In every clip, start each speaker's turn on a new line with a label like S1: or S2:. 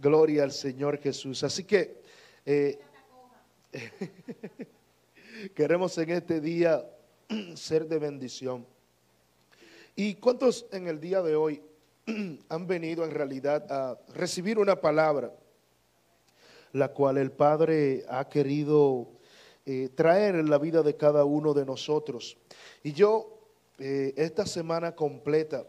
S1: Gloria al Señor Jesús. Así que eh, queremos en este día ser de bendición. ¿Y cuántos en el día de hoy han venido en realidad a recibir una palabra, la cual el Padre ha querido eh, traer en la vida de cada uno de nosotros? Y yo eh, esta semana completa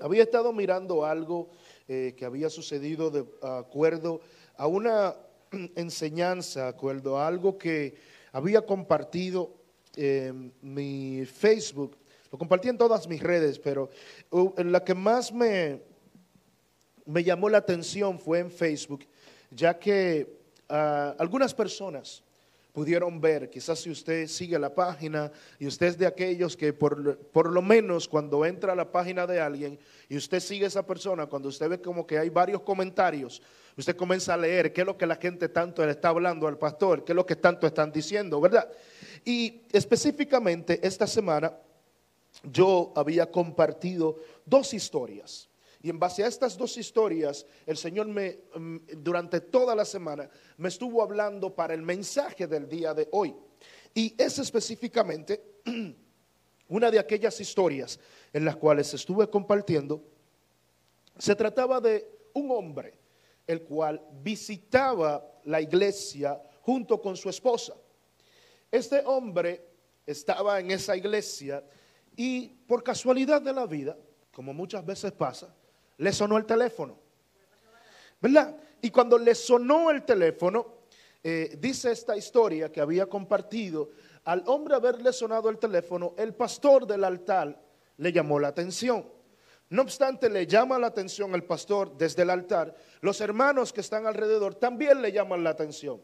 S1: había estado mirando algo eh, que había sucedido de acuerdo a una enseñanza, acuerdo a algo que había compartido en mi Facebook, lo compartí en todas mis redes, pero en la que más me, me llamó la atención fue en Facebook, ya que ah, algunas personas pudieron ver, quizás si usted sigue la página y usted es de aquellos que por, por, lo menos cuando entra a la página de alguien y usted sigue a esa persona, cuando usted ve como que hay varios comentarios, usted comienza a leer qué es lo que la gente tanto le está hablando al pastor, qué es lo que tanto están diciendo, ¿verdad? Y específicamente esta semana yo había compartido dos historias. Y en base a estas dos historias, el Señor me, mm, durante toda la semana, me estuvo hablando para el mensaje del día de hoy. Y es específicamente una de aquellas historias en las cuales estuve compartiendo. Se trataba de un hombre, el cual visitaba la iglesia junto con su esposa. Este hombre estaba en esa iglesia y por casualidad de la vida, como muchas veces pasa, le sonó el teléfono. ¿Verdad? Y cuando le sonó el teléfono, eh, dice esta historia que había compartido, al hombre haberle sonado el teléfono, el pastor del altar le llamó la atención. No obstante, le llama la atención el pastor desde el altar. Los hermanos que están alrededor también le llaman la atención.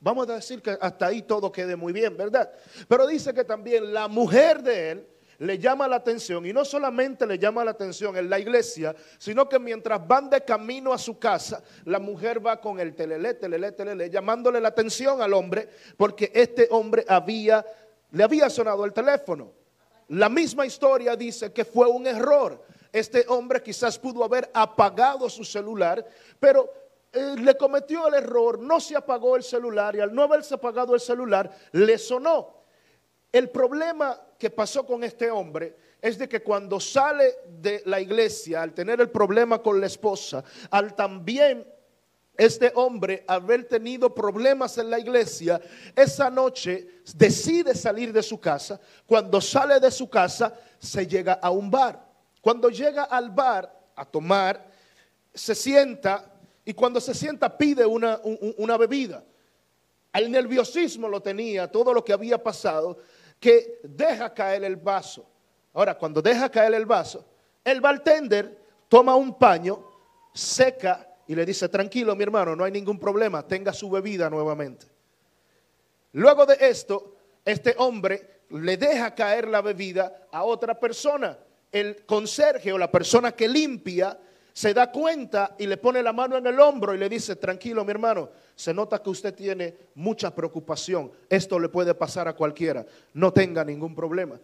S1: Vamos a decir que hasta ahí todo quede muy bien, ¿verdad? Pero dice que también la mujer de él le llama la atención y no solamente le llama la atención en la iglesia, sino que mientras van de camino a su casa, la mujer va con el telele, telele, telele, llamándole la atención al hombre porque este hombre había, le había sonado el teléfono. La misma historia dice que fue un error. Este hombre quizás pudo haber apagado su celular, pero eh, le cometió el error, no se apagó el celular y al no haberse apagado el celular, le sonó. El problema que pasó con este hombre es de que cuando sale de la iglesia, al tener el problema con la esposa, al también este hombre haber tenido problemas en la iglesia, esa noche decide salir de su casa. Cuando sale de su casa, se llega a un bar. Cuando llega al bar a tomar, se sienta y cuando se sienta pide una, una bebida. El nerviosismo lo tenía, todo lo que había pasado que deja caer el vaso. Ahora, cuando deja caer el vaso, el bartender toma un paño, seca y le dice, tranquilo mi hermano, no hay ningún problema, tenga su bebida nuevamente. Luego de esto, este hombre le deja caer la bebida a otra persona. El conserje o la persona que limpia se da cuenta y le pone la mano en el hombro y le dice, tranquilo mi hermano, se nota que usted tiene mucha preocupación, esto le puede pasar a cualquiera, no tenga ningún problema.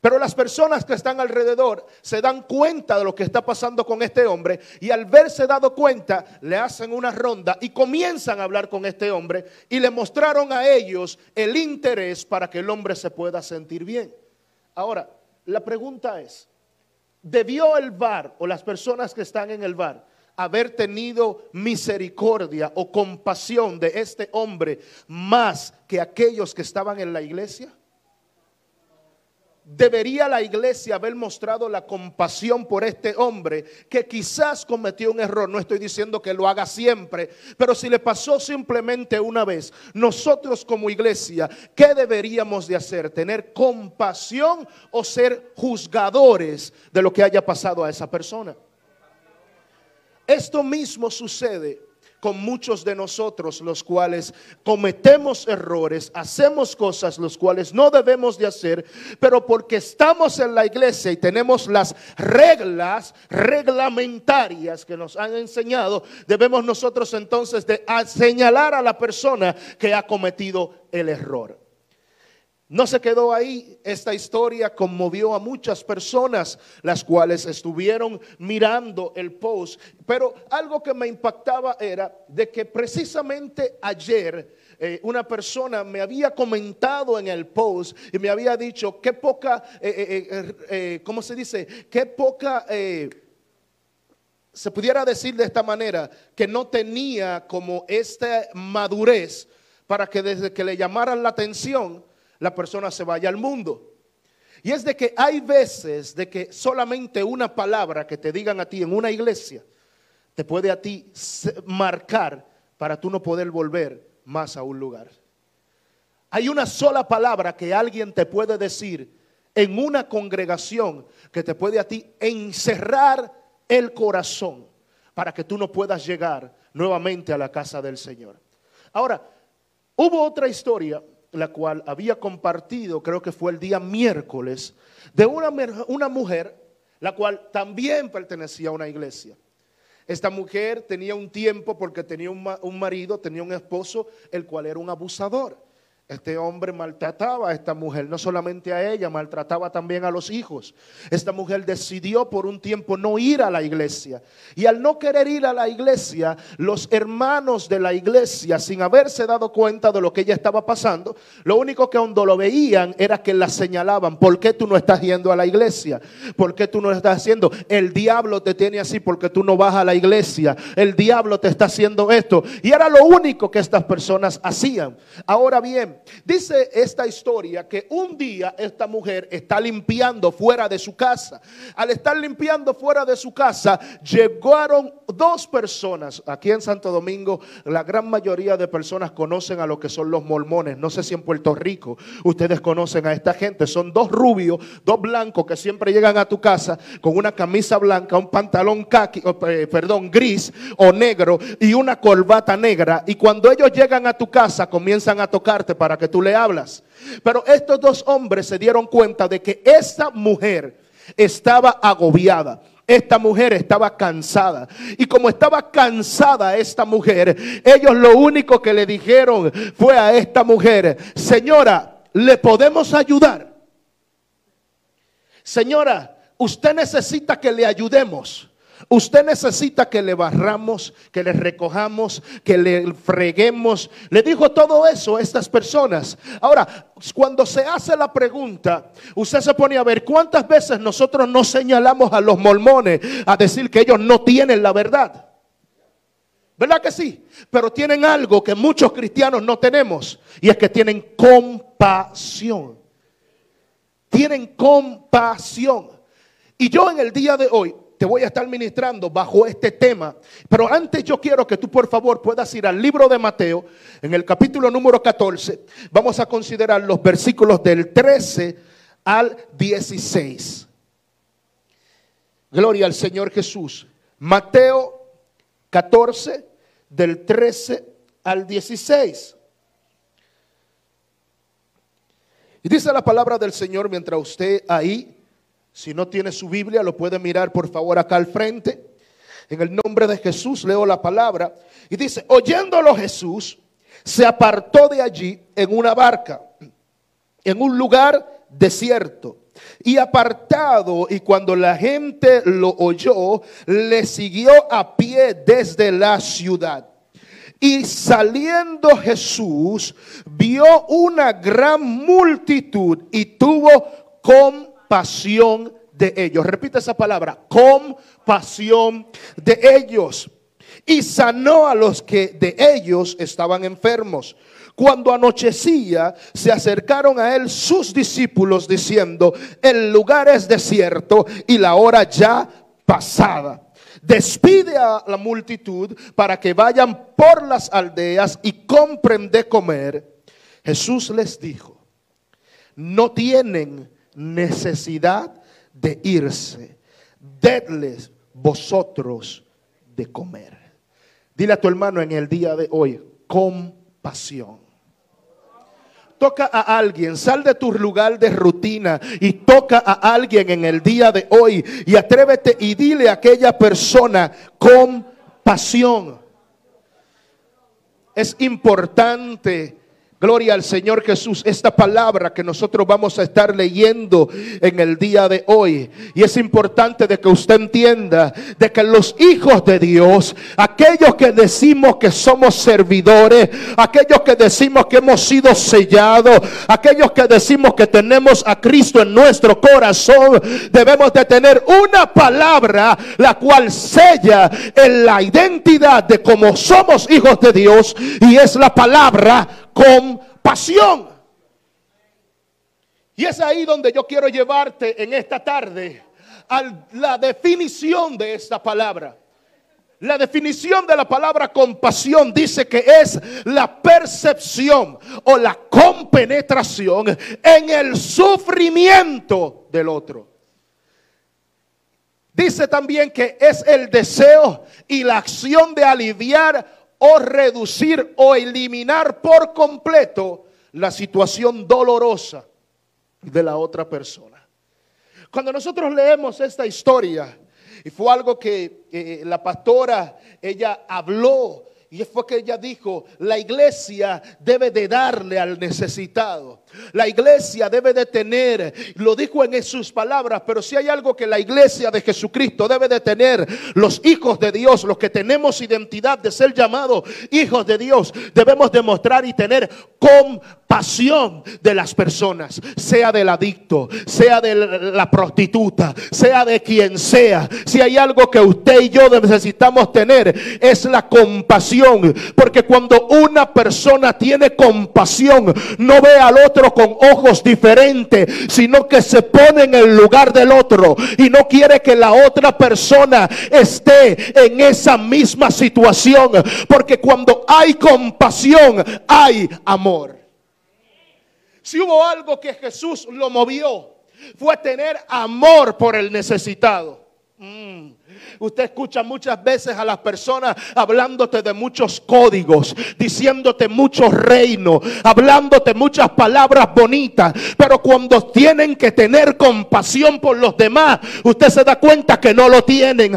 S1: Pero las personas que están alrededor se dan cuenta de lo que está pasando con este hombre y al verse dado cuenta le hacen una ronda y comienzan a hablar con este hombre y le mostraron a ellos el interés para que el hombre se pueda sentir bien. Ahora, la pregunta es, debió el bar o las personas que están en el bar haber tenido misericordia o compasión de este hombre más que aquellos que estaban en la iglesia? ¿Debería la iglesia haber mostrado la compasión por este hombre que quizás cometió un error? No estoy diciendo que lo haga siempre, pero si le pasó simplemente una vez, nosotros como iglesia, ¿qué deberíamos de hacer? ¿Tener compasión o ser juzgadores de lo que haya pasado a esa persona? Esto mismo sucede con muchos de nosotros, los cuales cometemos errores, hacemos cosas los cuales no debemos de hacer, pero porque estamos en la iglesia y tenemos las reglas reglamentarias que nos han enseñado, debemos nosotros entonces de señalar a la persona que ha cometido el error. No se quedó ahí, esta historia conmovió a muchas personas, las cuales estuvieron mirando el post. Pero algo que me impactaba era de que precisamente ayer eh, una persona me había comentado en el post y me había dicho qué poca, eh, eh, ¿cómo se dice? Qué poca se pudiera decir de esta manera, que no tenía como esta madurez para que desde que le llamaran la atención, la persona se vaya al mundo. Y es de que hay veces de que solamente una palabra que te digan a ti en una iglesia te puede a ti marcar para tú no poder volver más a un lugar. Hay una sola palabra que alguien te puede decir en una congregación que te puede a ti encerrar el corazón para que tú no puedas llegar nuevamente a la casa del Señor. Ahora, hubo otra historia la cual había compartido, creo que fue el día miércoles, de una, una mujer, la cual también pertenecía a una iglesia. Esta mujer tenía un tiempo porque tenía un marido, tenía un esposo, el cual era un abusador. Este hombre maltrataba a esta mujer, no solamente a ella, maltrataba también a los hijos. Esta mujer decidió por un tiempo no ir a la iglesia. Y al no querer ir a la iglesia, los hermanos de la iglesia, sin haberse dado cuenta de lo que ella estaba pasando, lo único que cuando lo veían era que la señalaban, ¿por qué tú no estás yendo a la iglesia? ¿Por qué tú no estás haciendo? El diablo te tiene así porque tú no vas a la iglesia. El diablo te está haciendo esto. Y era lo único que estas personas hacían. Ahora bien, Dice esta historia que un día esta mujer está limpiando fuera de su casa. Al estar limpiando fuera de su casa, llegaron dos personas. Aquí en Santo Domingo, la gran mayoría de personas conocen a lo que son los mormones. No sé si en Puerto Rico ustedes conocen a esta gente. Son dos rubios, dos blancos que siempre llegan a tu casa con una camisa blanca, un pantalón kaki, eh, perdón, gris o negro y una corbata negra. Y cuando ellos llegan a tu casa, comienzan a tocarte para que tú le hablas. Pero estos dos hombres se dieron cuenta de que esa mujer estaba agobiada. Esta mujer estaba cansada. Y como estaba cansada esta mujer, ellos lo único que le dijeron fue a esta mujer, señora, ¿le podemos ayudar? Señora, usted necesita que le ayudemos. Usted necesita que le barramos, que le recojamos, que le freguemos. Le dijo todo eso a estas personas. Ahora, cuando se hace la pregunta, usted se pone a ver cuántas veces nosotros nos señalamos a los mormones a decir que ellos no tienen la verdad. ¿Verdad que sí? Pero tienen algo que muchos cristianos no tenemos y es que tienen compasión. Tienen compasión. Y yo en el día de hoy te voy a estar ministrando bajo este tema. Pero antes yo quiero que tú por favor puedas ir al libro de Mateo, en el capítulo número 14. Vamos a considerar los versículos del 13 al 16. Gloria al Señor Jesús. Mateo 14, del 13 al 16. Y dice la palabra del Señor mientras usted ahí si no tiene su Biblia, lo puede mirar por favor acá al frente. En el nombre de Jesús leo la palabra. Y dice, oyéndolo Jesús, se apartó de allí en una barca, en un lugar desierto. Y apartado, y cuando la gente lo oyó, le siguió a pie desde la ciudad. Y saliendo Jesús, vio una gran multitud y tuvo con compasión de ellos. Repite esa palabra, compasión de ellos. Y sanó a los que de ellos estaban enfermos. Cuando anochecía, se acercaron a él sus discípulos diciendo, el lugar es desierto y la hora ya pasada. Despide a la multitud para que vayan por las aldeas y compren de comer. Jesús les dijo, no tienen necesidad de irse. Dedles vosotros de comer. Dile a tu hermano en el día de hoy, compasión. Toca a alguien, sal de tu lugar de rutina y toca a alguien en el día de hoy y atrévete y dile a aquella persona compasión. Es importante Gloria al Señor Jesús. Esta palabra que nosotros vamos a estar leyendo en el día de hoy. Y es importante de que usted entienda de que los hijos de Dios, aquellos que decimos que somos servidores, aquellos que decimos que hemos sido sellados, aquellos que decimos que tenemos a Cristo en nuestro corazón, debemos de tener una palabra la cual sella en la identidad de cómo somos hijos de Dios y es la palabra compasión. Y es ahí donde yo quiero llevarte en esta tarde a la definición de esta palabra. La definición de la palabra compasión dice que es la percepción o la compenetración en el sufrimiento del otro. Dice también que es el deseo y la acción de aliviar o reducir o eliminar por completo la situación dolorosa de la otra persona. Cuando nosotros leemos esta historia, y fue algo que eh, la pastora, ella habló y fue que ella dijo, la iglesia debe de darle al necesitado. La iglesia debe de tener, lo dijo en sus palabras, pero si hay algo que la iglesia de Jesucristo debe de tener, los hijos de Dios, los que tenemos identidad de ser llamados hijos de Dios, debemos demostrar y tener compasión de las personas, sea del adicto, sea de la prostituta, sea de quien sea. Si hay algo que usted y yo necesitamos tener, es la compasión porque cuando una persona tiene compasión, no ve al otro con ojos diferentes, sino que se pone en el lugar del otro y no quiere que la otra persona esté en esa misma situación. Porque cuando hay compasión, hay amor. Si hubo algo que Jesús lo movió, fue tener amor por el necesitado. Mm. Usted escucha muchas veces a las personas hablándote de muchos códigos, diciéndote muchos reinos, hablándote muchas palabras bonitas, pero cuando tienen que tener compasión por los demás, usted se da cuenta que no lo tienen.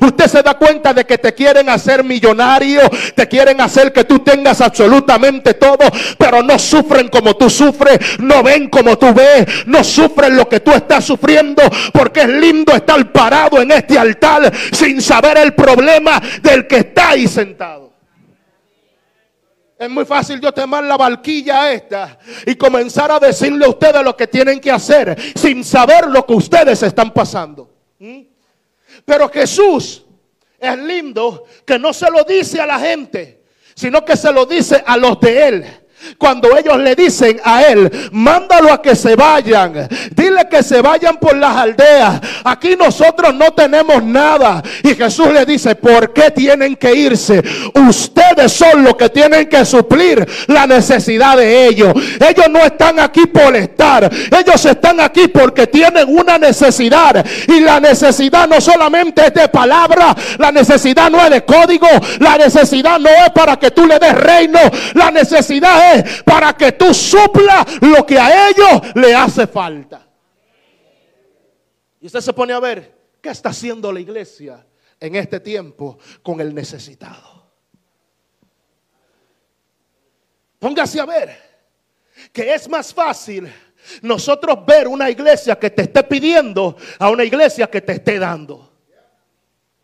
S1: Usted se da cuenta de que te quieren hacer millonario, te quieren hacer que tú tengas absolutamente todo, pero no sufren como tú sufres, no ven como tú ves, no sufren lo que tú estás sufriendo, porque es lindo estar parado en este altar sin saber el problema del que está ahí sentado. Es muy fácil yo tomar la barquilla esta y comenzar a decirle a ustedes lo que tienen que hacer sin saber lo que ustedes están pasando. ¿Mm? Pero Jesús es lindo que no se lo dice a la gente, sino que se lo dice a los de él. Cuando ellos le dicen a él, mándalo a que se vayan, dile que se vayan por las aldeas. Aquí nosotros no tenemos nada. Y Jesús le dice, ¿por qué tienen que irse? Ustedes son los que tienen que suplir la necesidad de ellos. Ellos no están aquí por estar. Ellos están aquí porque tienen una necesidad. Y la necesidad no solamente es de palabra, la necesidad no es de código, la necesidad no es para que tú le des reino, la necesidad es para que tú supla lo que a ellos le hace falta. Y usted se pone a ver qué está haciendo la iglesia en este tiempo con el necesitado. Póngase a ver que es más fácil nosotros ver una iglesia que te esté pidiendo a una iglesia que te esté dando.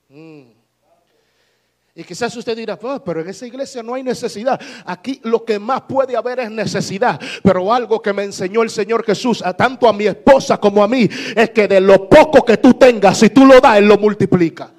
S1: Mm. Y quizás usted dirá, oh, pero en esa iglesia no hay necesidad. Aquí lo que más puede haber es necesidad. Pero algo que me enseñó el Señor Jesús, a tanto a mi esposa como a mí, es que de lo poco que tú tengas, si tú lo das, Él lo multiplica.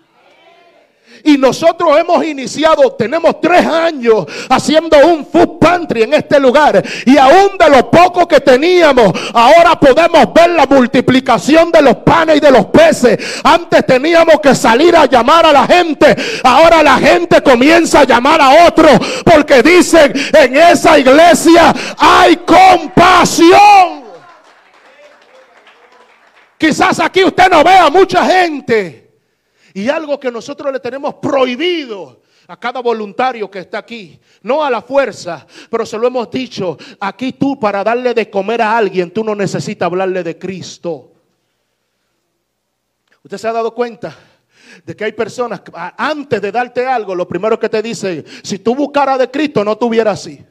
S1: Y nosotros hemos iniciado, tenemos tres años haciendo un food pantry en este lugar. Y aún de lo poco que teníamos, ahora podemos ver la multiplicación de los panes y de los peces. Antes teníamos que salir a llamar a la gente. Ahora la gente comienza a llamar a otro porque dicen en esa iglesia hay compasión. Quizás aquí usted no vea mucha gente y algo que nosotros le tenemos prohibido a cada voluntario que está aquí, no a la fuerza, pero se lo hemos dicho, aquí tú para darle de comer a alguien, tú no necesitas hablarle de Cristo. ¿Usted se ha dado cuenta? de que hay personas que antes de darte algo, lo primero que te dicen, si tú buscaras de Cristo, no tuviera así.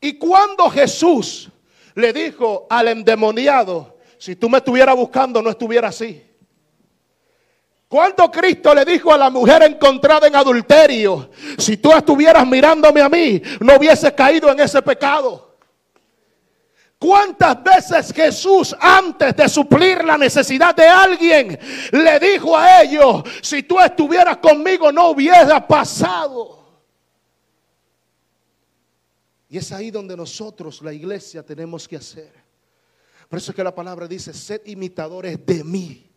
S1: Y cuando Jesús le dijo al endemoniado, si tú me estuvieras buscando no estuviera así. Cuando Cristo le dijo a la mujer encontrada en adulterio, si tú estuvieras mirándome a mí, no hubieses caído en ese pecado. ¿Cuántas veces Jesús antes de suplir la necesidad de alguien le dijo a ellos, si tú estuvieras conmigo no hubiera pasado? Y es ahí donde nosotros, la iglesia, tenemos que hacer. Por eso es que la palabra dice, sed imitadores de mí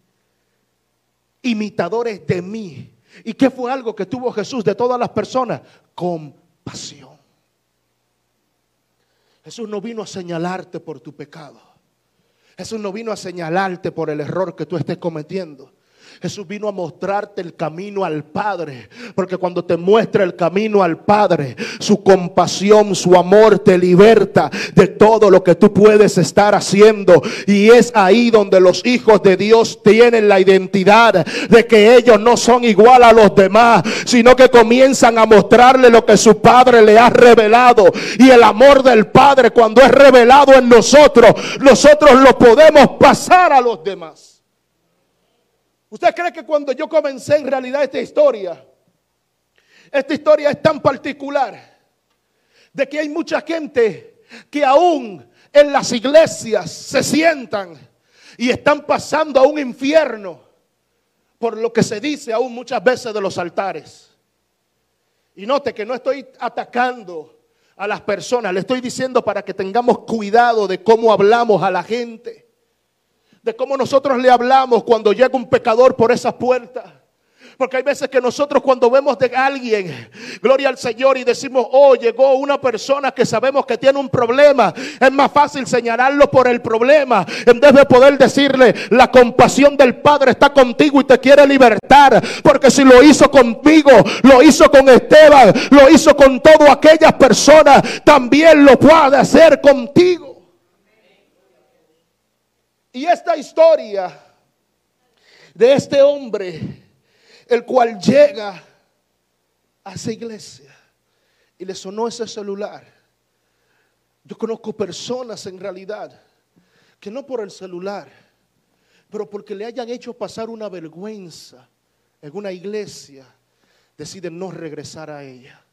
S1: imitadores de mí. ¿Y qué fue algo que tuvo Jesús de todas las personas? Compasión. Jesús no vino a señalarte por tu pecado. Jesús no vino a señalarte por el error que tú estés cometiendo. Jesús vino a mostrarte el camino al Padre. Porque cuando te muestra el camino al Padre, su compasión, su amor te liberta de todo lo que tú puedes estar haciendo. Y es ahí donde los hijos de Dios tienen la identidad de que ellos no son igual a los demás, sino que comienzan a mostrarle lo que su Padre le ha revelado. Y el amor del Padre cuando es revelado en nosotros, nosotros lo podemos pasar a los demás. ¿Usted cree que cuando yo comencé en realidad esta historia, esta historia es tan particular de que hay mucha gente que aún en las iglesias se sientan y están pasando a un infierno por lo que se dice aún muchas veces de los altares. Y note que no estoy atacando a las personas, le estoy diciendo para que tengamos cuidado de cómo hablamos a la gente de cómo nosotros le hablamos cuando llega un pecador por esa puerta. Porque hay veces que nosotros cuando vemos de alguien, gloria al Señor, y decimos, oh, llegó una persona que sabemos que tiene un problema, es más fácil señalarlo por el problema, en vez de poder decirle, la compasión del Padre está contigo y te quiere libertar. Porque si lo hizo contigo, lo hizo con Esteban, lo hizo con todas aquellas personas, también lo puede hacer contigo. Y esta historia de este hombre, el cual llega a esa iglesia y le sonó ese celular. Yo conozco personas en realidad que no por el celular, pero porque le hayan hecho pasar una vergüenza en una iglesia, deciden no regresar a ella.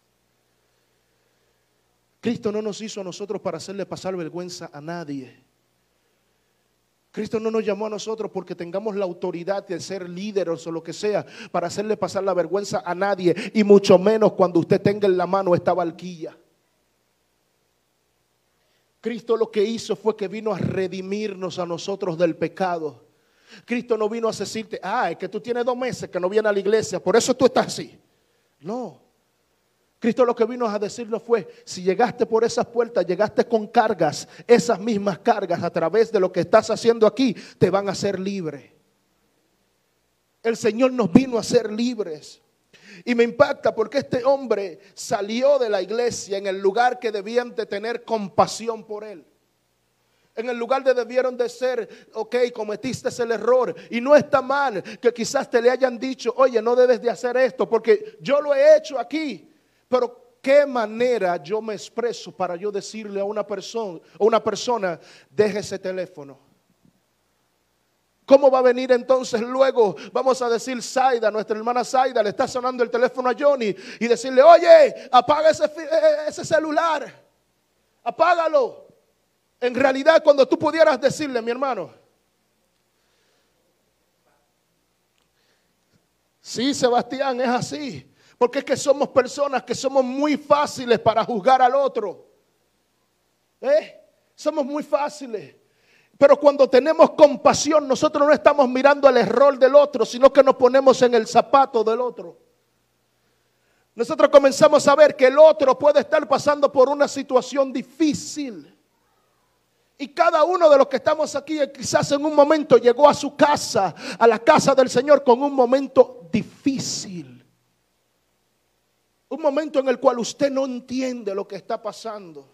S1: Cristo no nos hizo a nosotros para hacerle pasar vergüenza a nadie. Cristo no nos llamó a nosotros porque tengamos la autoridad de ser líderes o lo que sea para hacerle pasar la vergüenza a nadie y mucho menos cuando usted tenga en la mano esta valquilla. Cristo lo que hizo fue que vino a redimirnos a nosotros del pecado. Cristo no vino a decirte, ah, es que tú tienes dos meses que no vienes a la iglesia, por eso tú estás así. No, Cristo lo que vino a decirnos fue, si llegaste por esas puertas, llegaste con cargas, esas mismas cargas a través de lo que estás haciendo aquí, te van a hacer libre. El Señor nos vino a ser libres. Y me impacta porque este hombre salió de la iglesia en el lugar que debían de tener compasión por él. En el lugar de debieron de ser, ok, cometiste el error. Y no está mal que quizás te le hayan dicho, oye, no debes de hacer esto porque yo lo he hecho aquí. Pero qué manera yo me expreso para yo decirle a una persona, a una persona, deje ese teléfono. ¿Cómo va a venir entonces luego? Vamos a decir, Saida, nuestra hermana Saida, le está sonando el teléfono a Johnny y decirle, oye, apaga ese, eh, eh, ese celular, apágalo. En realidad, cuando tú pudieras decirle, mi hermano, sí, Sebastián, es así. Porque es que somos personas que somos muy fáciles para juzgar al otro. ¿Eh? Somos muy fáciles. Pero cuando tenemos compasión, nosotros no estamos mirando el error del otro, sino que nos ponemos en el zapato del otro. Nosotros comenzamos a ver que el otro puede estar pasando por una situación difícil. Y cada uno de los que estamos aquí quizás en un momento llegó a su casa, a la casa del Señor con un momento difícil. Un momento en el cual usted no entiende lo que está pasando.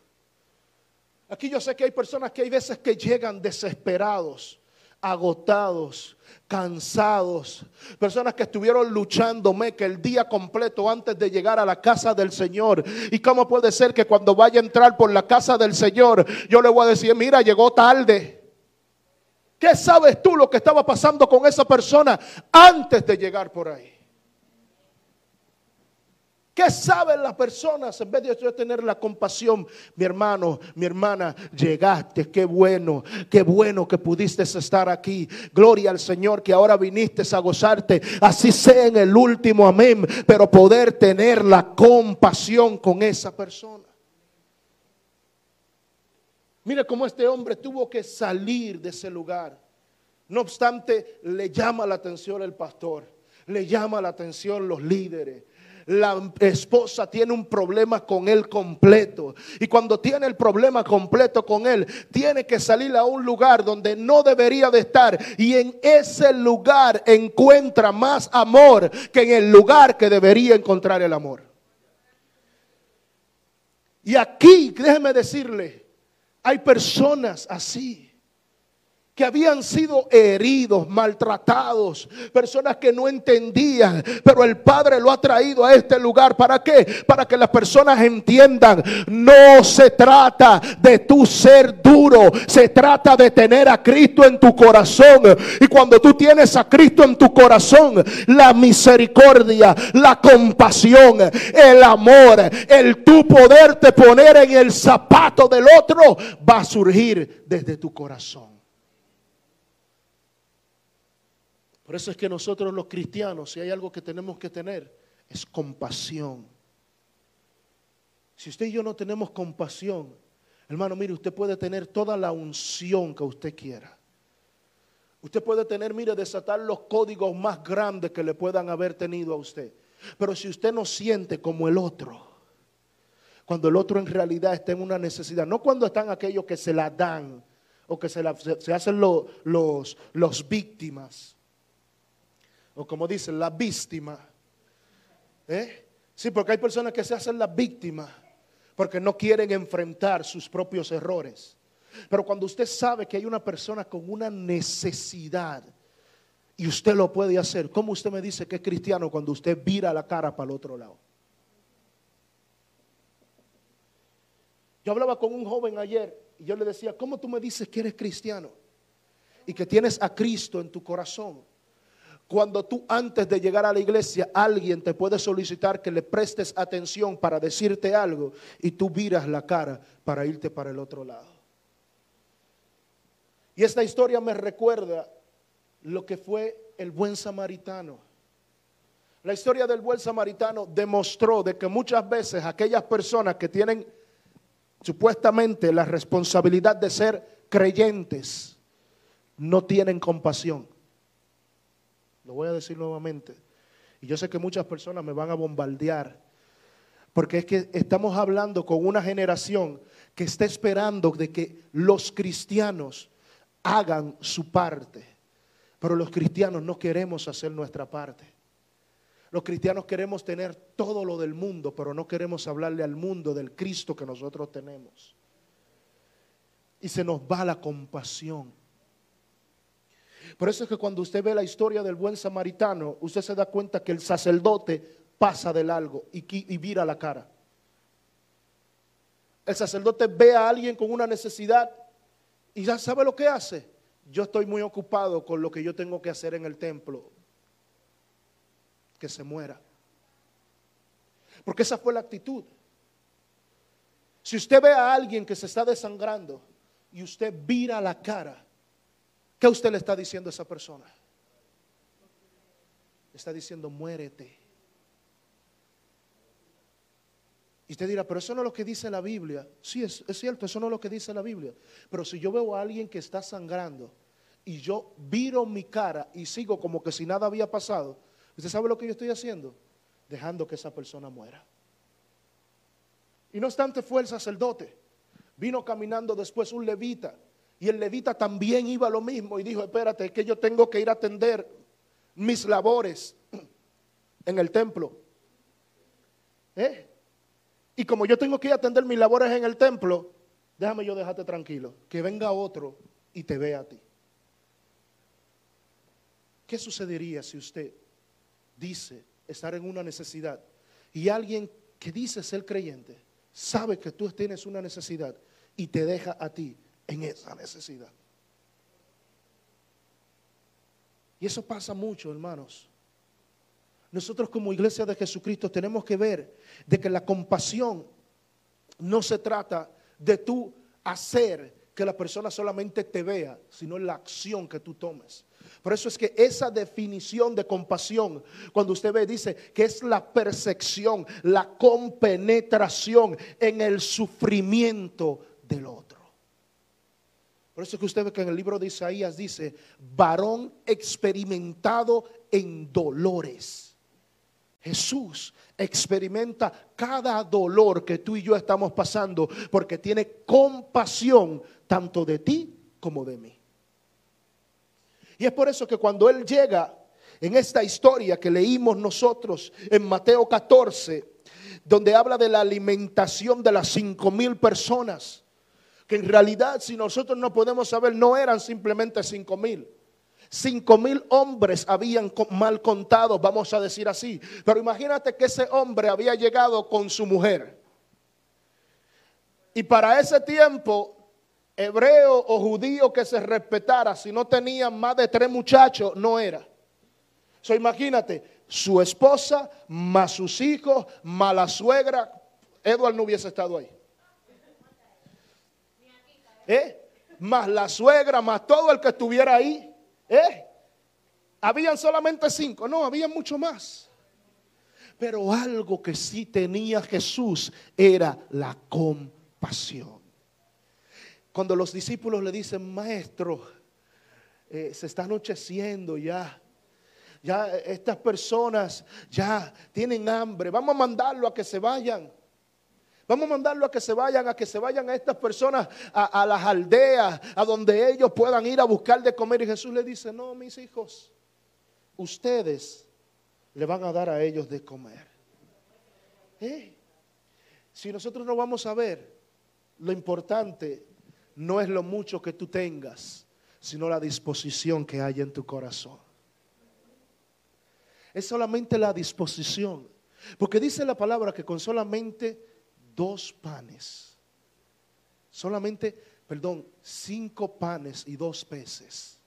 S1: Aquí yo sé que hay personas que hay veces que llegan desesperados agotados, cansados, personas que estuvieron luchando que el día completo antes de llegar a la casa del Señor. ¿Y cómo puede ser que cuando vaya a entrar por la casa del Señor, yo le voy a decir, mira, llegó tarde? ¿Qué sabes tú lo que estaba pasando con esa persona antes de llegar por ahí? ¿Qué saben las personas en vez de tener la compasión? Mi hermano, mi hermana, llegaste, qué bueno, qué bueno que pudiste estar aquí. Gloria al Señor que ahora viniste a gozarte, así sea en el último amén, pero poder tener la compasión con esa persona. Mire cómo este hombre tuvo que salir de ese lugar. No obstante, le llama la atención el pastor, le llama la atención los líderes la esposa tiene un problema con él completo. Y cuando tiene el problema completo con él, tiene que salir a un lugar donde no debería de estar. Y en ese lugar encuentra más amor que en el lugar que debería encontrar el amor. Y aquí, déjeme decirle, hay personas así que habían sido heridos, maltratados, personas que no entendían, pero el Padre lo ha traído a este lugar. ¿Para qué? Para que las personas entiendan, no se trata de tu ser duro, se trata de tener a Cristo en tu corazón. Y cuando tú tienes a Cristo en tu corazón, la misericordia, la compasión, el amor, el tu poderte poner en el zapato del otro, va a surgir desde tu corazón. Por eso es que nosotros los cristianos, si hay algo que tenemos que tener, es compasión. Si usted y yo no tenemos compasión, hermano, mire, usted puede tener toda la unción que usted quiera. Usted puede tener, mire, desatar los códigos más grandes que le puedan haber tenido a usted. Pero si usted no siente como el otro, cuando el otro en realidad está en una necesidad, no cuando están aquellos que se la dan o que se, hacen los, los víctimas, o como dicen, la víctima. ¿Eh? Sí, porque hay personas que se hacen las víctimas porque no quieren enfrentar sus propios errores. Pero cuando usted sabe que hay una persona con una necesidad y usted lo puede hacer, ¿cómo usted me dice que es cristiano cuando usted vira la cara para el otro lado? Yo hablaba con un joven ayer y yo le decía, ¿cómo tú me dices que eres cristiano? Y que tienes a Cristo en tu corazón. Cuando tú antes de llegar a la iglesia alguien te puede solicitar que le prestes atención para decirte algo y tú viras la cara para irte para el otro lado. Y esta historia me recuerda lo que fue el buen samaritano. La historia del buen samaritano demostró de que muchas veces aquellas personas que tienen supuestamente la responsabilidad de ser creyentes no tienen compasión. Voy a decir nuevamente. Y yo sé que muchas personas me van a bombardear. Porque es que estamos hablando con una generación que está esperando de que los cristianos hagan su parte. Pero los cristianos no queremos hacer nuestra parte. Los cristianos queremos tener todo lo del mundo, pero no queremos hablarle al mundo del Cristo que nosotros tenemos. Y se nos va la compasión. Por eso es que cuando usted ve la historia del buen samaritano, usted se da cuenta que el sacerdote pasa del algo y, vira la cara. El sacerdote ve a alguien con una necesidad y ya sabe lo que hace. Yo estoy muy ocupado con lo que yo tengo que hacer en el templo. Que se muera. Porque esa fue la actitud. Si usted ve a alguien que se está desangrando y usted vira la cara, ¿Qué usted le está diciendo a esa persona? Le está diciendo, muérete. Y usted dirá, pero eso no es lo que dice la Biblia. Sí, es, es, cierto, eso no es lo que dice la Biblia. Pero si yo veo a alguien que está sangrando y yo viro mi cara y sigo como que si nada había pasado, ¿usted sabe lo que yo estoy haciendo? Dejando que esa persona muera. Y no obstante fue el sacerdote. Vino caminando después un levita y el levita también iba a lo mismo y dijo, espérate, es que yo tengo que ir a atender mis labores en el templo. ¿Eh? Y como yo tengo que ir a atender mis labores en el templo, déjame yo dejarte tranquilo, que venga otro y te vea a ti. ¿Qué sucedería si usted dice estar en una necesidad y alguien que dice ser creyente sabe que tú tienes una necesidad y te deja a ti en esa necesidad? Y eso pasa mucho, hermanos. Nosotros como iglesia de Jesucristo tenemos que ver de que la compasión no se trata de tú hacer que la persona solamente te vea, sino la acción que tú tomes. Por eso es que esa definición de compasión, cuando usted ve, dice que es la percepción, la compenetración en el sufrimiento del otro. Por eso es que usted ve que en el libro de Isaías dice, varón experimentado en dolores. Jesús experimenta cada dolor que tú y yo estamos pasando porque tiene compasión tanto de ti como de mí. Y es por eso que cuando Él llega en esta historia que leímos nosotros en Mateo 14, donde habla de la alimentación de las cinco mil personas, que en realidad si nosotros no podemos saber, no eran simplemente cinco mil. Cinco mil hombres habían mal contados, vamos a decir así. Pero imagínate que ese hombre había llegado con su mujer. Y para ese tiempo hebreo o judío que se respetara, si no tenía más de tres muchachos, no era. So, imagínate, su esposa, más sus hijos, más la suegra, Edward no hubiese estado ahí. ¿Eh? Más la suegra, más todo el que estuviera ahí. ¿Eh? Habían solamente cinco, no, había mucho más. Pero algo que sí tenía Jesús era la compasión. Cuando los discípulos le dicen, maestro, eh, se está anocheciendo ya. Ya estas personas ya tienen hambre. Vamos a mandarlo a que se vayan. Vamos a mandarlo a que se vayan, a que se vayan a estas personas a, las aldeas, a donde ellos puedan ir a buscar de comer. Y Jesús le dice, no, mis hijos, ustedes le van a dar a ellos de comer. ¿Eh? Si nosotros no vamos a ver lo importante no es lo mucho que tú tengas, sino la disposición que hay en tu corazón. Es solamente la disposición. Porque dice la palabra que con solamente dos panes, solamente, perdón, cinco panes y dos peces,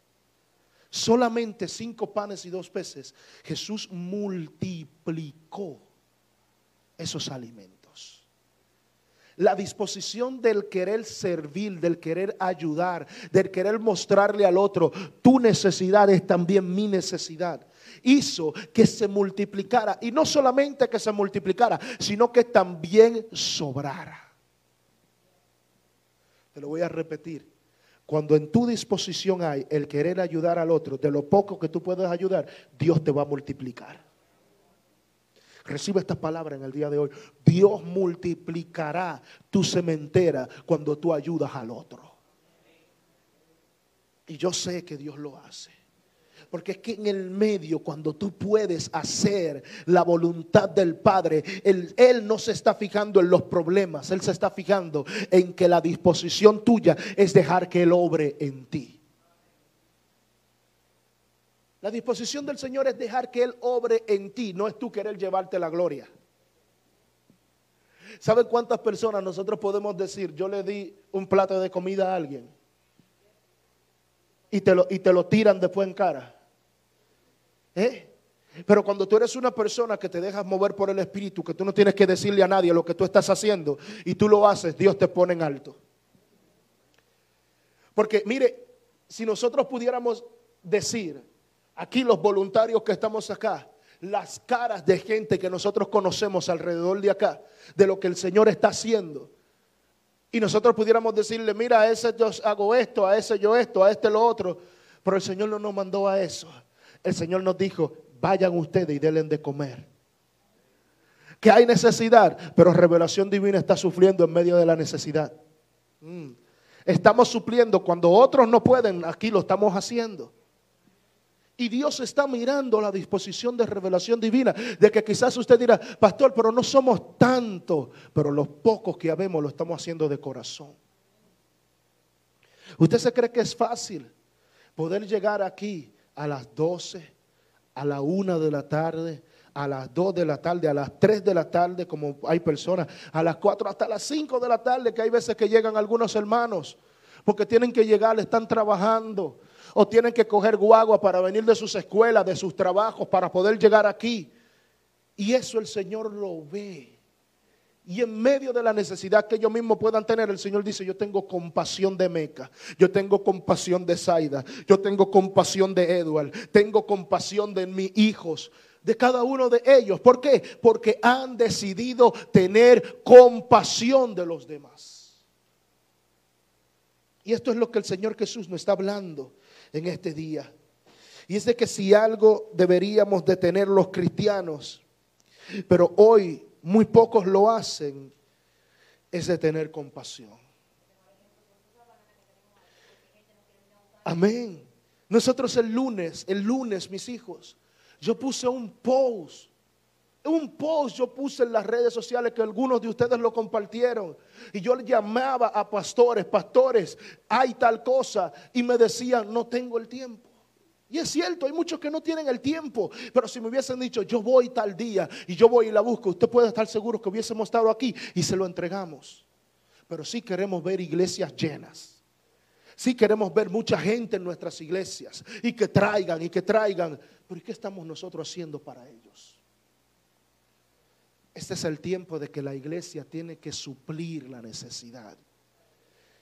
S1: solamente cinco panes y dos peces, Jesús multiplicó esos alimentos. La disposición del querer servir, del querer ayudar, del querer mostrarle al otro, tu necesidad es también mi necesidad. Hizo que se multiplicara. Y no solamente que se multiplicara, sino que también sobrara. Te lo voy a repetir. Cuando en tu disposición hay el querer ayudar al otro, de lo poco que tú puedes ayudar, Dios te va a multiplicar. Recibe esta palabra en el día de hoy. Dios multiplicará tu cementera cuando tú ayudas al otro. Y yo sé que Dios lo hace. Porque es que en el medio, cuando tú puedes hacer la voluntad del Padre, él, no se está fijando en los problemas, Él se está fijando en que la disposición tuya es dejar que Él obre en ti. La disposición del Señor es dejar que Él obre en ti, no es tú querer llevarte la gloria. ¿Saben cuántas personas nosotros podemos decir, yo le di un plato de comida a alguien y te lo, y te lo tiran después en cara? ¿Eh? Pero cuando tú eres una persona que te dejas mover por el Espíritu, que tú no tienes que decirle a nadie lo que tú estás haciendo y tú lo haces, Dios te pone en alto. Porque mire, si nosotros pudiéramos decir, aquí los voluntarios que estamos acá, las caras de gente que nosotros conocemos alrededor de acá, de lo que el Señor está haciendo. Y nosotros pudiéramos decirle, mira, a ese yo hago esto, a ese yo esto, a este lo otro. Pero el Señor no nos mandó a eso. El Señor nos dijo, vayan ustedes y denle de comer. Que hay necesidad, pero revelación divina está sufriendo en medio de la necesidad. Mm. Estamos supliendo cuando otros no pueden, aquí lo estamos haciendo. Y Dios está mirando la disposición de revelación divina. De que quizás usted dirá, pastor, pero no somos tantos. Pero los pocos que habemos lo estamos haciendo de corazón. ¿Usted se cree que es fácil poder llegar aquí a las 12, a la 1 de la tarde, a las 2 de la tarde, a las 3 de la tarde, como hay personas, a las 4 hasta las 5 de la tarde, que hay veces que llegan algunos hermanos, porque tienen que llegar, están trabajando, o tienen que coger guagua para venir de sus escuelas, de sus trabajos, para poder llegar aquí. Y eso el Señor lo ve. Y en medio de la necesidad que ellos mismos puedan tener, el Señor dice, yo tengo compasión de Meca, yo tengo compasión de Zaida, yo tengo compasión de Edward, tengo compasión de mis hijos, de cada uno de ellos. ¿Por qué? Porque han decidido tener compasión de los demás. Y esto es lo que el Señor Jesús nos está hablando en este día. Y es de que si algo deberíamos de tener los cristianos, pero hoy muy pocos lo hacen, es de tener compasión. Amén. Nosotros el lunes, el lunes, mis hijos, yo puse un post, un post yo puse en las redes sociales que algunos de ustedes lo compartieron. Y yo le llamaba a pastores, pastores, hay tal cosa. Y me decían, no tengo el tiempo. Y es cierto, hay muchos que no tienen el tiempo, pero si me hubiesen dicho, yo voy tal día y yo voy y la busco, usted puede estar seguro que hubiésemos estado aquí y se lo entregamos. Pero sí queremos ver iglesias llenas. Sí queremos ver mucha gente en nuestras iglesias y que traigan y que traigan. Pero ¿y qué estamos nosotros haciendo para ellos? Este es el tiempo de que la iglesia tiene que suplir la necesidad.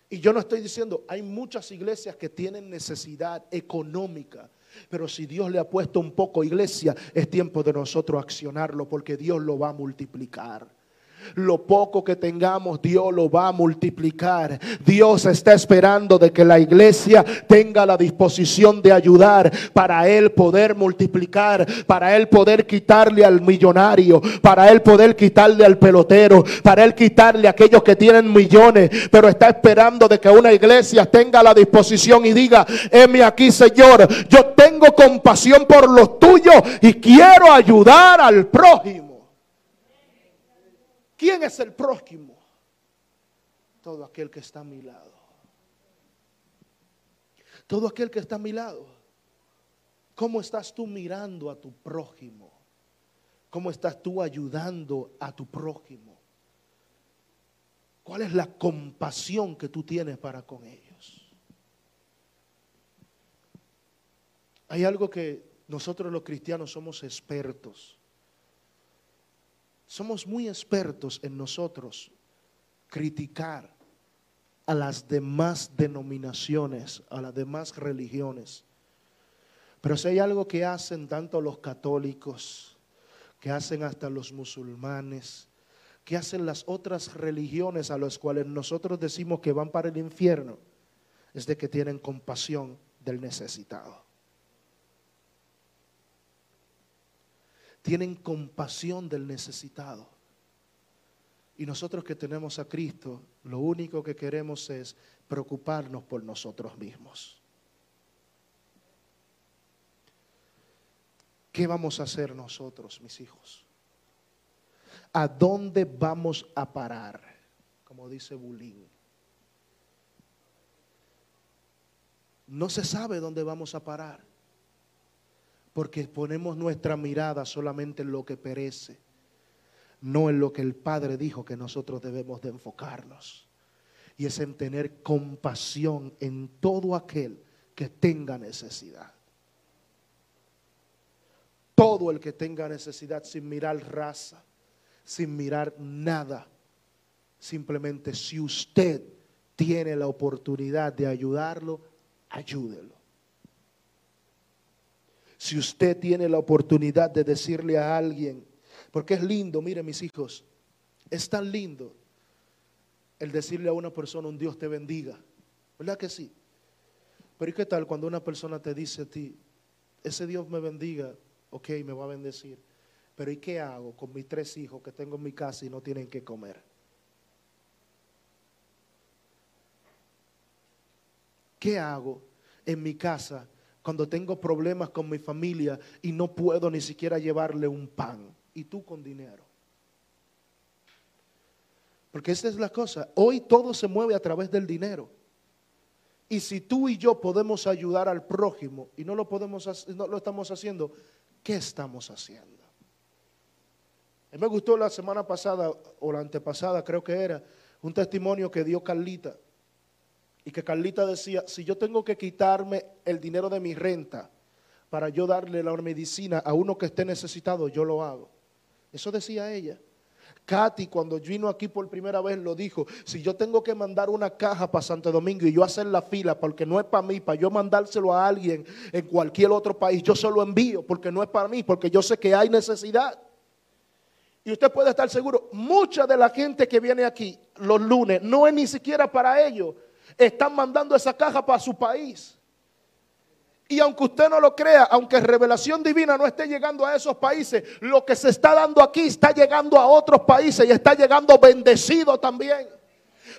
S1: Y yo no estoy diciendo, hay muchas iglesias que tienen necesidad económica pero si Dios le ha puesto un poco iglesia, es tiempo de nosotros accionarlo porque Dios lo va a multiplicar. Lo poco que tengamos, Dios lo va a multiplicar. Dios está esperando de que la iglesia tenga la disposición de ayudar para Él poder multiplicar, para Él poder quitarle al millonario, para Él poder quitarle al pelotero, para Él quitarle a aquellos que tienen millones, pero está esperando de que una iglesia tenga la disposición y diga, heme aquí Señor, yo tengo compasión por los tuyos y quiero ayudar al prójimo. ¿Quién es el prójimo? Todo aquel que está a mi lado. Todo aquel que está a mi lado. ¿Cómo estás tú mirando a tu prójimo? ¿Cómo estás tú ayudando a tu prójimo? ¿Cuál es la compasión que tú tienes para con ellos? Hay algo que nosotros los cristianos somos expertos somos muy expertos en nosotros criticar a las demás denominaciones, a las demás religiones. Pero si hay algo que hacen tanto los católicos, que hacen hasta los musulmanes, que hacen las otras religiones a las cuales nosotros decimos que van para el infierno, es de que tienen compasión del necesitado. Tienen compasión del necesitado. Y nosotros que tenemos a Cristo, lo único que queremos es preocuparnos por nosotros mismos. ¿Qué vamos a hacer nosotros, mis hijos? ¿A dónde vamos a parar? Como dice Bulín. No se sabe dónde vamos a parar porque ponemos nuestra mirada solamente en lo que perece, no en lo que el Padre dijo que nosotros debemos de enfocarnos. Y es en tener compasión en todo aquel que tenga necesidad. Todo el que tenga necesidad sin mirar raza, sin mirar nada. Simplemente si usted tiene la oportunidad de ayudarlo, ayúdelo. Si usted tiene la oportunidad de decirle a alguien, porque es lindo, mire mis hijos, es tan lindo el decirle a una persona un Dios te bendiga, ¿verdad que sí? Pero ¿y qué tal cuando una persona te dice a ti, ese Dios me bendiga, ok, me va a bendecir, pero ¿y qué hago con mis tres hijos que tengo en mi casa y no tienen que comer? ¿Qué hago en mi casa cuando tengo problemas con mi familia y no puedo ni siquiera llevarle un pan. Y tú con dinero. Porque esa es la cosa. Hoy todo se mueve a través del dinero. Y si tú y yo podemos ayudar al prójimo y no lo podemos no lo estamos haciendo, ¿qué estamos haciendo? A mí me gustó la semana pasada o la antepasada, creo que era, un testimonio que dio Carlita. Y que Carlita decía, si yo tengo que quitarme el dinero de mi renta para yo darle la medicina a uno que esté necesitado, yo lo hago. Eso decía ella. Katy, cuando vino aquí por primera vez, lo dijo, si yo tengo que mandar una caja para Santo Domingo y yo hacer la fila, porque no es para mí, para yo mandárselo a alguien en cualquier otro país, yo se lo envío, porque no es para mí, porque yo sé que hay necesidad. Y usted puede estar seguro, mucha de la gente que viene aquí los lunes no es ni siquiera para ellos, están mandando esa caja para su país. Y aunque usted no lo crea, aunque revelación divina no esté llegando a esos países, lo que se está dando aquí está llegando a otros países y está llegando bendecido también.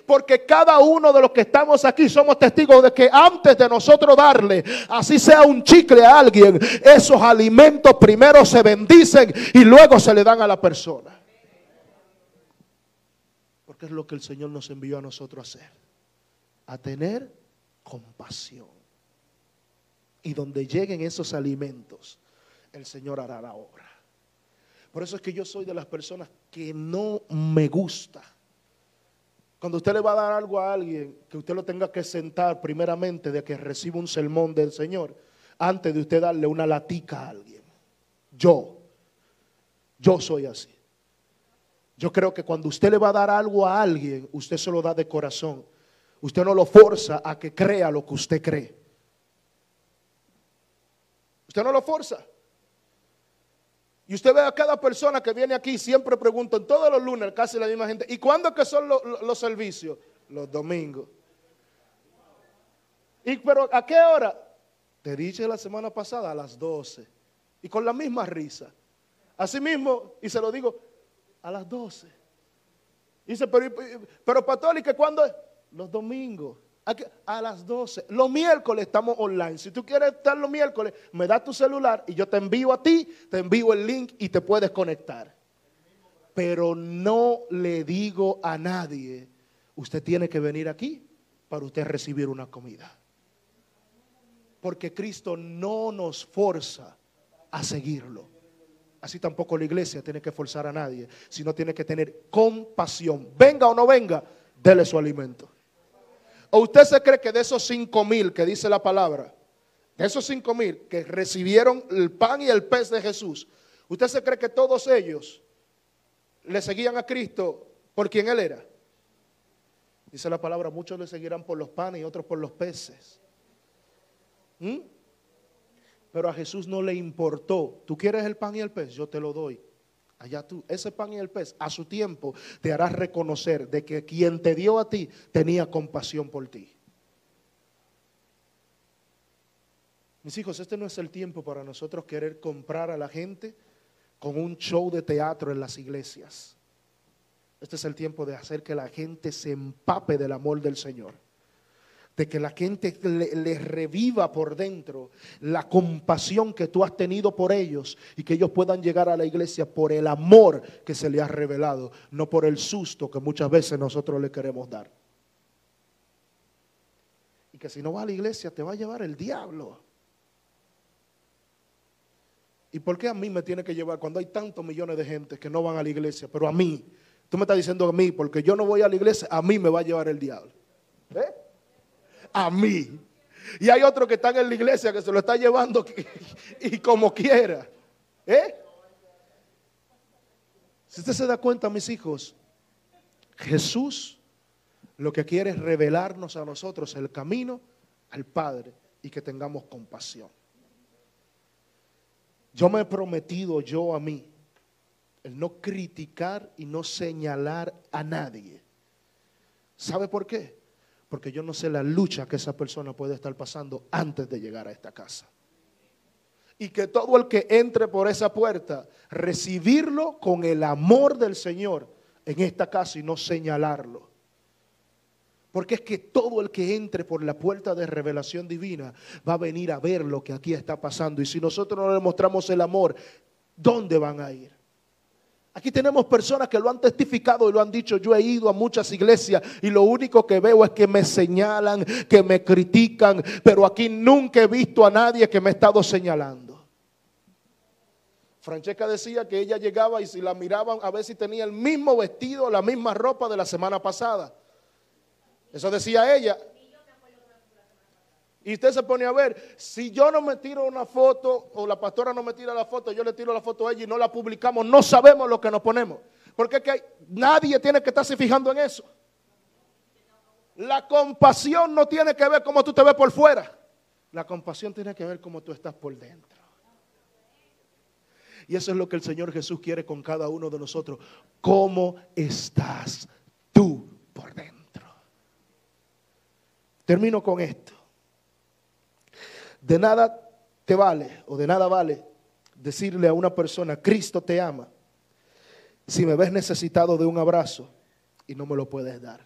S1: Porque cada uno de los que estamos aquí somos testigos de que antes de nosotros darle, así sea un chicle a alguien, esos alimentos primero se bendicen y luego se le dan a la persona. Porque es lo que el Señor nos envió a nosotros a hacer. A tener compasión. Y donde lleguen esos alimentos, el Señor hará la obra. Por eso es que yo soy de las personas que no me gusta. Cuando usted le va a dar algo a alguien, que usted lo tenga que sentar primeramente de que reciba un sermón del Señor, antes de usted darle una latica a alguien. Yo, yo soy así. Yo creo que cuando usted le va a dar algo a alguien, usted se lo da de corazón. Usted no lo forza a que crea lo que usted cree. Usted no lo forza. Y usted ve a cada persona que viene aquí, siempre preguntan, todos los lunes, casi la misma gente, ¿y cuándo es que son los, servicios? Los domingos. ¿Y pero a qué hora? Te dije la semana pasada a las 12. Y con la misma risa. Así mismo, y se lo digo, a las 12. Dice, pero, pero pastor, ¿y cuándo es? Los domingos a las 12. Los miércoles estamos online. Si tú quieres estar los miércoles, me das tu celular y yo te envío a ti, te envío el link y te puedes conectar. Pero no le digo a nadie, usted tiene que venir aquí para usted recibir una comida. Porque Cristo no nos forza a seguirlo. Así tampoco la iglesia tiene que forzar a nadie, sino tiene que tener compasión. Venga o no venga, dele su alimento. ¿O usted se cree que de esos cinco mil que dice la palabra, de esos cinco mil que recibieron el pan y el pez de Jesús, usted se cree que todos ellos le seguían a Cristo por quien Él era? Dice la palabra, muchos le seguirán por los panes y otros por los peces. ¿Mm? Pero a Jesús no le importó. ¿Tú quieres el pan y el pez? Yo te lo doy. Allá tú, ese pan y el pez, a su tiempo te harás reconocer de que quien te dio a ti tenía compasión por ti. Mis hijos, este no es el tiempo para nosotros querer comprar a la gente con un show de teatro en las iglesias. Este es el tiempo de hacer que la gente se empape del amor del Señor de que la gente le, reviva por dentro la compasión que tú has tenido por ellos y que ellos puedan llegar a la iglesia por el amor que se le ha revelado, no por el susto que muchas veces nosotros le queremos dar. Y que si no vas a la iglesia te va a llevar el diablo. ¿Y por qué a mí me tiene que llevar cuando hay tantos millones de gente que no van a la iglesia, pero a mí? Tú me estás diciendo a mí, porque yo no voy a la iglesia, a mí me va a llevar el diablo. ¿Eh? A mí. Y hay otro que está en la iglesia que se lo está llevando y como quiera. ¿Eh? Si usted se da cuenta, mis hijos, Jesús lo que quiere es revelarnos a nosotros el camino al Padre y que tengamos compasión. Yo me he prometido yo a mí el no criticar y no señalar a nadie. ¿Sabe por qué? Porque yo no sé la lucha que esa persona puede estar pasando antes de llegar a esta casa. Y que todo el que entre por esa puerta, recibirlo con el amor del Señor en esta casa y no señalarlo. Porque es que todo el que entre por la puerta de revelación divina va a venir a ver lo que aquí está pasando. Y si nosotros no le mostramos el amor, ¿dónde van a ir? Aquí tenemos personas que lo han testificado y lo han dicho. Yo he ido a muchas iglesias y lo único que veo es que me señalan, que me critican, pero aquí nunca he visto a nadie que me ha estado señalando. Francesca decía que ella llegaba y si la miraban a ver si tenía el mismo vestido, la misma ropa de la semana pasada. Eso decía ella. Y usted se pone a ver, si yo no me tiro una foto o la pastora no me tira la foto, yo le tiro la foto a ella y no la publicamos, no sabemos lo que nos ponemos. Porque que nadie tiene que estarse fijando en eso. La compasión no tiene que ver cómo tú te ves por fuera. La compasión tiene que ver cómo tú estás por dentro. Y eso es lo que el Señor Jesús quiere con cada uno de nosotros. ¿Cómo estás tú por dentro? Termino con esto. De nada te vale o de nada vale decirle a una persona, Cristo te ama, si me ves necesitado de un abrazo y no me lo puedes dar.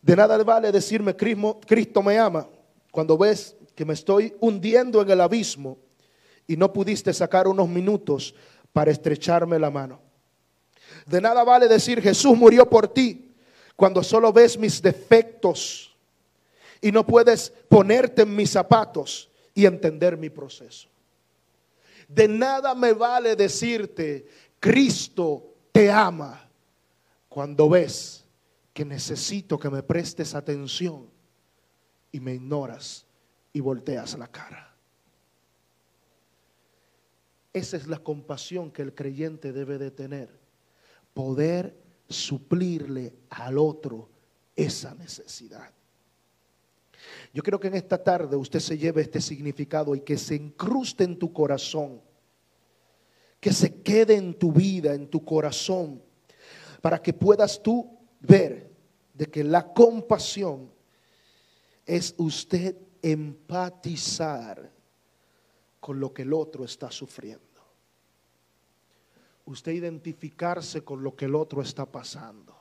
S1: De nada vale decirme, Cristo me ama, cuando ves que me estoy hundiendo en el abismo y no pudiste sacar unos minutos para estrecharme la mano. De nada vale decir, Jesús murió por ti, cuando solo ves mis defectos y no puedes ponerte en mis zapatos y entender mi proceso. De nada me vale decirte, Cristo te ama, cuando ves que necesito que me prestes atención y me ignoras y volteas la cara. Esa es la compasión que el creyente debe de tener. Poder suplirle al otro esa necesidad. Yo creo que en esta tarde usted se lleve este significado y que se incruste en tu corazón, que se quede en tu vida, en tu corazón, para que puedas tú ver de que la compasión es usted empatizar con lo que el otro está sufriendo. Usted identificarse con lo que el otro está pasando.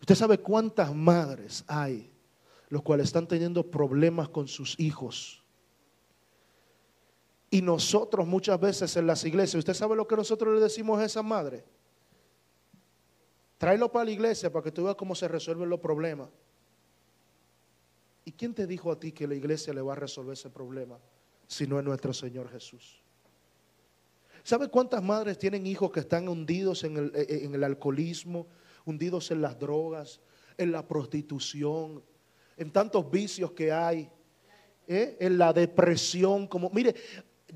S1: Usted sabe cuántas madres hay los cuales están teniendo problemas con sus hijos. Y nosotros muchas veces en las iglesias, ¿usted sabe lo que nosotros le decimos a esa madre? Tráelo para la iglesia para que tú veas cómo se resuelven los problemas. ¿Y quién te dijo a ti que la iglesia le va a resolver ese problema si no es nuestro Señor Jesús? ¿Sabe cuántas madres tienen hijos que están hundidos en el, en el alcoholismo, hundidos en las drogas, en la prostitución, en tantos vicios que hay, ¿eh? en la depresión. Como, mire,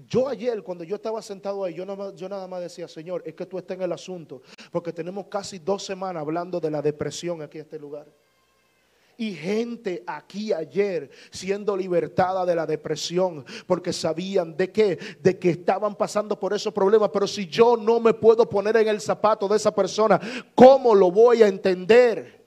S1: yo ayer cuando yo estaba sentado ahí, yo nada, yo nada más decía, Señor, es que tú estás en el asunto, porque tenemos casi dos semanas hablando de la depresión aquí en este lugar. Y gente aquí ayer siendo libertada de la depresión porque sabían de qué, de que estaban pasando por esos problemas. Pero si yo no me puedo poner en el zapato de esa persona, ¿cómo lo voy a entender?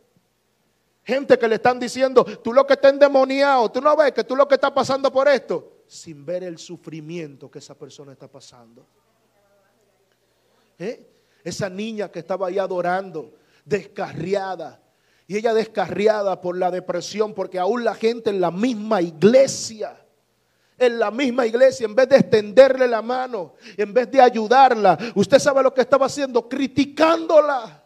S1: Gente que le están diciendo, tú lo que está endemoniado, tú no ves que tú lo que está pasando por esto, sin ver el sufrimiento que esa persona está pasando. ¿Eh? Esa niña que estaba ahí adorando, descarriada, y ella descarriada por la depresión, porque aún la gente en la misma iglesia, en la misma iglesia, en vez de extenderle la mano, en vez de ayudarla, usted sabe lo que estaba haciendo, criticándola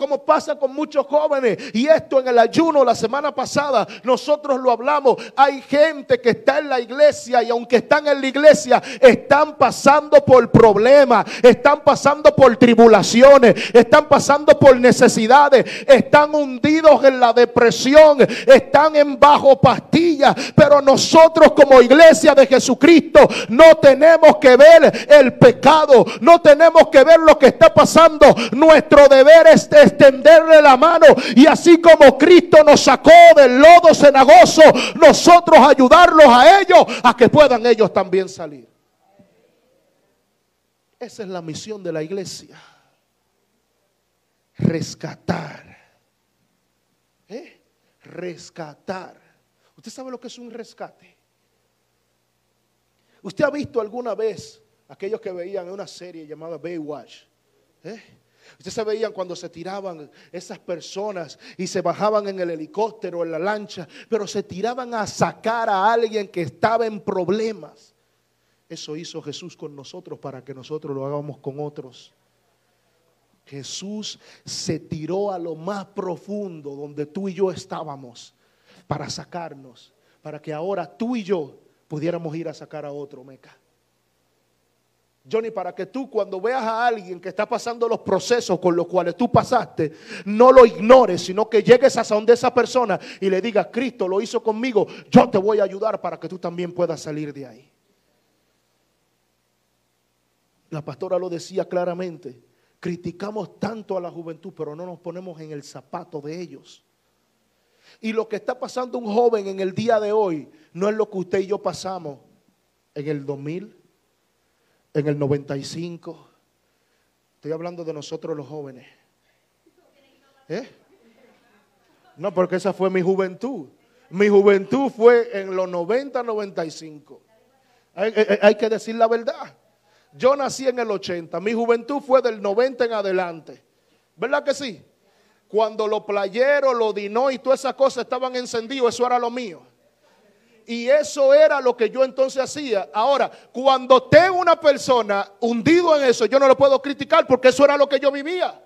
S1: como pasa con muchos jóvenes. Y esto en el ayuno la semana pasada, nosotros lo hablamos. Hay gente que está en la iglesia y aunque están en la iglesia, están pasando por problemas, están pasando por tribulaciones, están pasando por necesidades, están hundidos en la depresión, están en bajo pastillas. Pero nosotros como iglesia de Jesucristo no tenemos que ver el pecado, no tenemos que ver lo que está pasando. Nuestro deber es extenderle la mano y así como Cristo nos sacó del lodo cenagoso, nosotros ayudarlos a ellos a que puedan ellos también salir. Esa es la misión de la iglesia. Rescatar. ¿Eh? Rescatar. ¿Usted sabe lo que es un rescate? ¿Usted ha visto alguna vez aquellos que veían una serie llamada Baywatch? ¿Eh? Ustedes se veían cuando se tiraban esas personas y se bajaban en el helicóptero, en la lancha, pero se tiraban a sacar a alguien que estaba en problemas. Eso hizo Jesús con nosotros para que nosotros lo hagamos con otros. Jesús se tiró a lo más profundo donde tú y yo estábamos para sacarnos, para que ahora tú y yo pudiéramos ir a sacar a otro, Meca. Johnny, para que tú cuando veas a alguien que está pasando los procesos con los cuales tú pasaste, no lo ignores, sino que llegues a donde esa persona y le digas, Cristo lo hizo conmigo, yo te voy a ayudar para que tú también puedas salir de ahí. La pastora lo decía claramente, criticamos tanto a la juventud, pero no nos ponemos en el zapato de ellos. Y lo que está pasando un joven en el día de hoy no es lo que usted y yo pasamos en el 2000, en el 95. Estoy hablando de nosotros los jóvenes. ¿Eh? No, porque esa fue mi juventud. Mi juventud fue en los 90, 95. Hay, hay, que decir la verdad. Yo nací en el 80. Mi juventud fue del 90 en adelante. ¿Verdad que sí? Cuando los playeros, los dinó y todas esas cosas estaban encendidos, eso era lo mío. Y eso era lo que yo entonces hacía. Ahora, cuando tengo una persona hundido en eso, yo no lo puedo criticar porque eso era lo que yo vivía.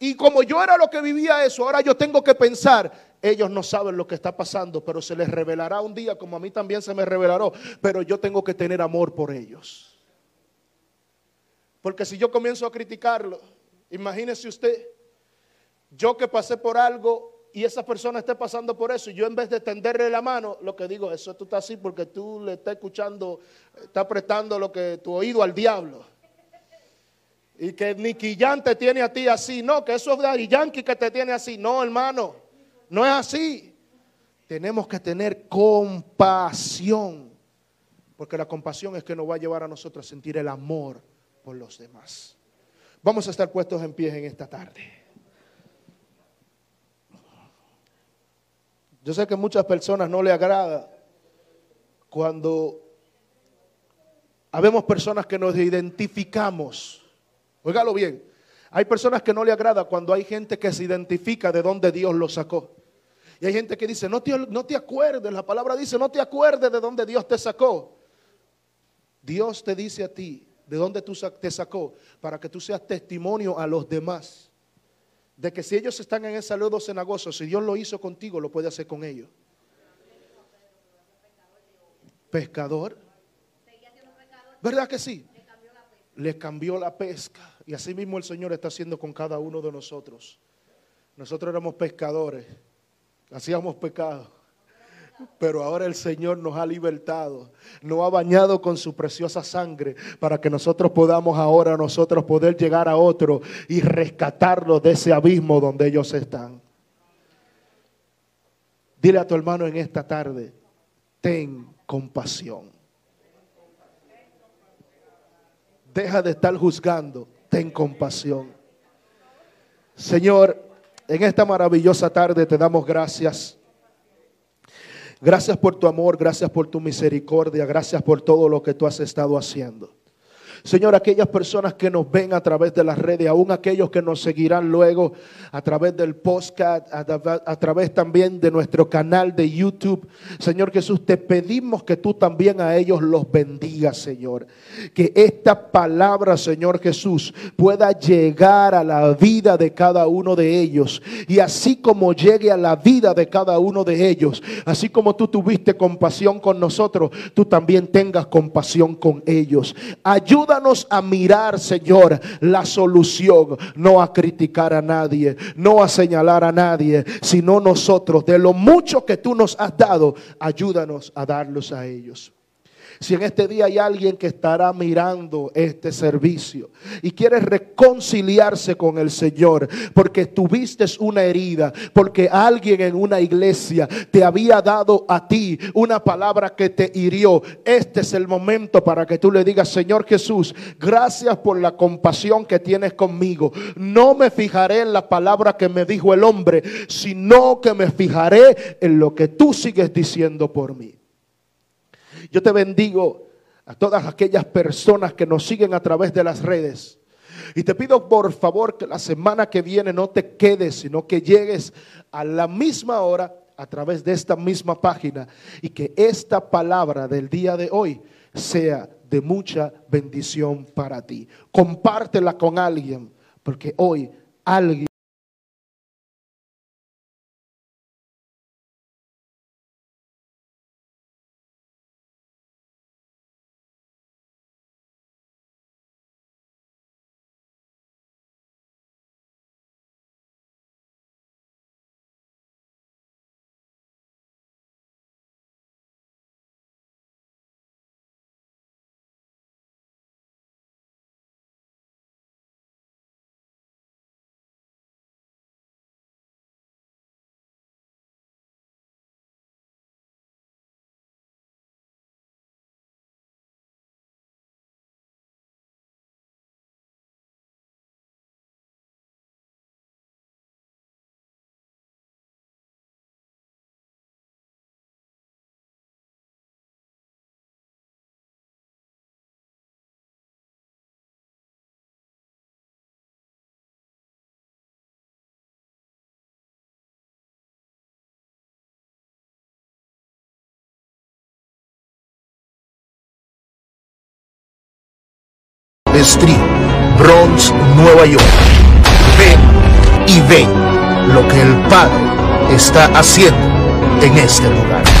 S1: Y como yo era lo que vivía eso, ahora yo tengo que pensar, ellos no saben lo que está pasando, pero se les revelará un día como a mí también se me revelará, pero yo tengo que tener amor por ellos. Porque si yo comienzo a criticarlo, imagínese usted, yo que pasé por algo y esa persona esté pasando por eso, y yo en vez de tenderle la mano, lo que digo, eso tú estás así porque tú le estás escuchando, estás prestando lo que tu oído al diablo. Y que Jan te tiene a ti así, no, que eso es Daddy Yankee que te tiene así, no, hermano, no es así. Tenemos que tener compasión, porque la compasión es que nos va a llevar a nosotros a sentir el amor por los demás. Vamos a estar puestos en pie en esta tarde. Yo sé que muchas personas no le agrada cuando habemos personas que nos identificamos. Óigalo bien. Hay personas que no le agrada cuando hay gente que se identifica de dónde Dios lo sacó. Y hay gente que dice, no te, no te acuerdes, la palabra dice, no te acuerdes de dónde Dios te sacó. Dios te dice a ti, de dónde tú te sacó, para que tú seas testimonio a los demás de que si ellos están en ese lodo cenagoso, si Dios lo hizo contigo, lo puede hacer con ellos. Pescador. ¿Verdad que sí? Le cambió la pesca. Y así mismo el Señor está haciendo con cada uno de nosotros. Nosotros éramos pescadores, hacíamos pecado. Pero ahora el Señor nos ha libertado, nos ha bañado con su preciosa sangre para que nosotros podamos ahora nosotros poder llegar a otro y rescatarlos de ese abismo donde ellos están. Dile a tu hermano en esta tarde, ten compasión. Deja de estar juzgando, ten compasión. Señor, en esta maravillosa tarde te damos gracias Gracias por tu amor, gracias por tu misericordia, gracias por todo lo que tú has estado haciendo. Señor, aquellas personas que nos ven a través de las redes, aún aquellos que nos seguirán luego a través del podcast, a, través también de nuestro canal de YouTube. Señor Jesús, te pedimos que tú también a ellos los bendigas, Señor. Que esta palabra, Señor Jesús, pueda llegar a la vida de cada uno de ellos. Y así como llegue a la vida de cada uno de ellos, así como tú tuviste compasión con nosotros, tú también tengas compasión con ellos. Ayuda Ayúdanos a mirar, Señor, la solución, no a criticar a nadie, no a señalar a nadie, sino nosotros, de lo mucho que tú nos has dado, ayúdanos a darlos a ellos. Si en este día hay alguien que estará mirando este servicio y quiere reconciliarse con el Señor porque tuviste una herida, porque alguien en una iglesia te había dado a ti una palabra que te hirió, este es el momento para que tú le digas, Señor Jesús, gracias por la compasión que tienes conmigo. No me fijaré en la palabra que me dijo el hombre, sino que me fijaré en lo que tú sigues diciendo por mí. Yo te bendigo a todas aquellas personas que nos siguen a través de las redes. Y te pido por favor que la semana que viene no te quedes, sino que llegues a la misma hora a través de esta misma página y que esta palabra del día de hoy sea de mucha bendición para ti. Compártela con alguien, porque hoy alguien
S2: Street, Bronx, Nueva York. Ven y ve lo que el Padre está haciendo en este lugar.